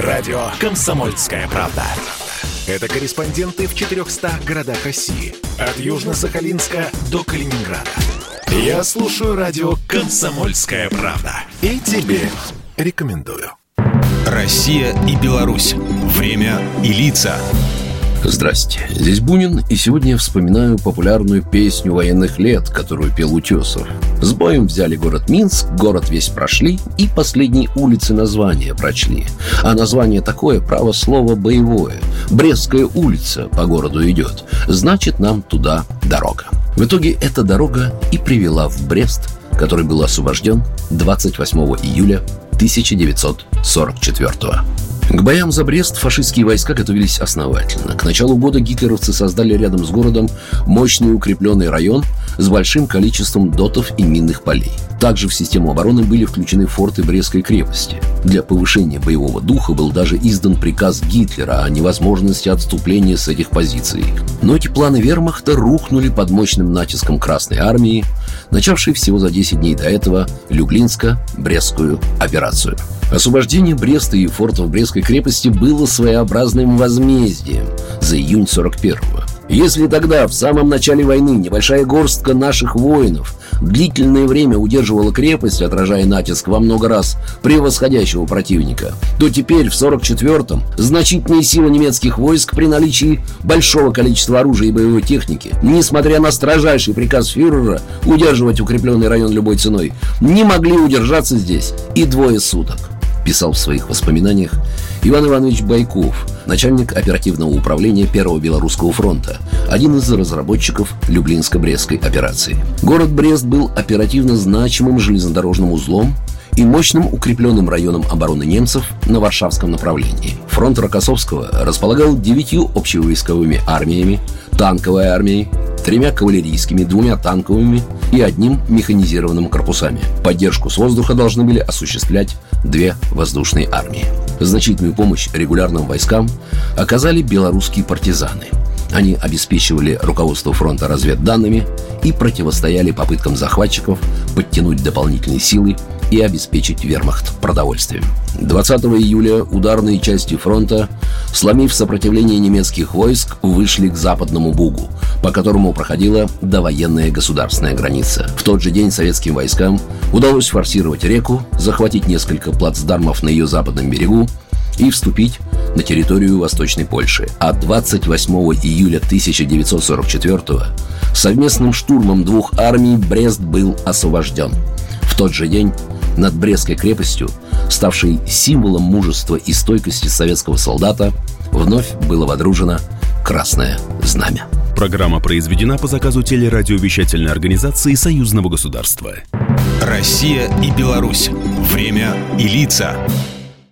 Радио «Комсомольская правда». Это корреспонденты в 400 городах России. От Южно-Сахалинска до Калининграда. Я слушаю радио «Комсомольская правда». И тебе рекомендую. Россия и Беларусь. Время и лица. Здрасте, здесь Бунин, и сегодня я вспоминаю популярную песню военных лет, которую пел Утесов. С боем взяли город Минск, город весь прошли, и последние улицы названия прочли. А название такое, право слово боевое. Брестская улица по городу идет, значит нам туда дорога. В итоге эта дорога и привела в Брест, который был освобожден 28 июля 1944 года. К боям за Брест фашистские войска готовились основательно. К началу года гитлеровцы создали рядом с городом мощный укрепленный район с большим количеством дотов и минных полей. Также в систему обороны были включены форты Брестской крепости. Для повышения боевого духа был даже издан приказ Гитлера о невозможности отступления с этих позиций. Но эти планы вермахта рухнули под мощным натиском Красной армии, начавшей всего за 10 дней до этого Люблинско-Брестскую операцию. Освобождение Бреста и фортов Брестской крепости было своеобразным возмездием за июнь 41-го. Если тогда, в самом начале войны, небольшая горстка наших воинов длительное время удерживала крепость, отражая натиск во много раз превосходящего противника, то теперь, в 44-м, значительные силы немецких войск при наличии большого количества оружия и боевой техники, несмотря на строжайший приказ фюрера удерживать укрепленный район любой ценой, не могли удержаться здесь и двое суток писал в своих воспоминаниях Иван Иванович Байков, начальник оперативного управления Первого Белорусского фронта, один из разработчиков Люблинско-Брестской операции. Город Брест был оперативно значимым железнодорожным узлом и мощным укрепленным районом обороны немцев на Варшавском направлении. Фронт Рокоссовского располагал девятью общевойсковыми армиями, танковой армией, тремя кавалерийскими, двумя танковыми и одним механизированным корпусами. Поддержку с воздуха должны были осуществлять две воздушные армии. Значительную помощь регулярным войскам оказали белорусские партизаны. Они обеспечивали руководство фронта разведданными и противостояли попыткам захватчиков подтянуть дополнительные силы и обеспечить вермахт продовольствием. 20 июля ударные части фронта, сломив сопротивление немецких войск, вышли к западному Бугу, по которому проходила довоенная государственная граница. В тот же день советским войскам удалось форсировать реку, захватить несколько плацдармов на ее западном берегу и вступить на территорию Восточной Польши. А 28 июля 1944 совместным штурмом двух армий Брест был освобожден. В тот же день над Брестской крепостью, ставшей символом мужества и стойкости советского солдата, вновь было водружено Красное Знамя. Программа произведена по заказу телерадиовещательной организации Союзного государства. Россия и Беларусь. Время и лица.